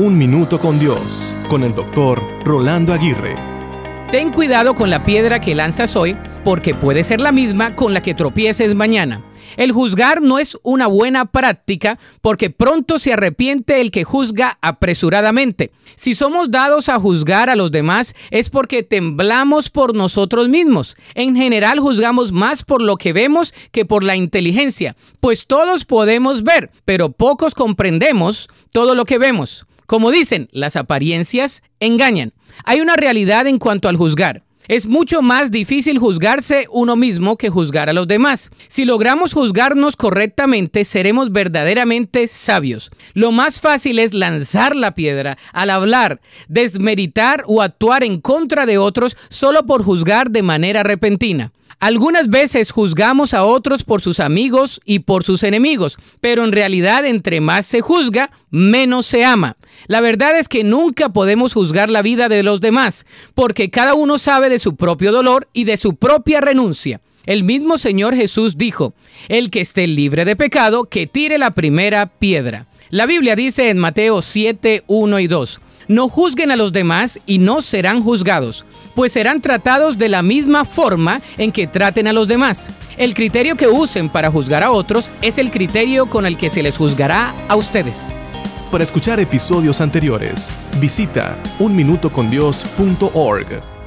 Un Minuto con Dios, con el doctor Rolando Aguirre. Ten cuidado con la piedra que lanzas hoy, porque puede ser la misma con la que tropieces mañana. El juzgar no es una buena práctica porque pronto se arrepiente el que juzga apresuradamente. Si somos dados a juzgar a los demás es porque temblamos por nosotros mismos. En general juzgamos más por lo que vemos que por la inteligencia, pues todos podemos ver, pero pocos comprendemos todo lo que vemos. Como dicen, las apariencias engañan. Hay una realidad en cuanto al juzgar. Es mucho más difícil juzgarse uno mismo que juzgar a los demás. Si logramos juzgarnos correctamente, seremos verdaderamente sabios. Lo más fácil es lanzar la piedra al hablar, desmeritar o actuar en contra de otros solo por juzgar de manera repentina. Algunas veces juzgamos a otros por sus amigos y por sus enemigos, pero en realidad entre más se juzga, menos se ama. La verdad es que nunca podemos juzgar la vida de los demás, porque cada uno sabe de su propio dolor y de su propia renuncia. El mismo Señor Jesús dijo, el que esté libre de pecado, que tire la primera piedra. La Biblia dice en Mateo 7, 1 y 2, no juzguen a los demás y no serán juzgados, pues serán tratados de la misma forma en que traten a los demás. El criterio que usen para juzgar a otros es el criterio con el que se les juzgará a ustedes. Para escuchar episodios anteriores, visita unminutocondios.org.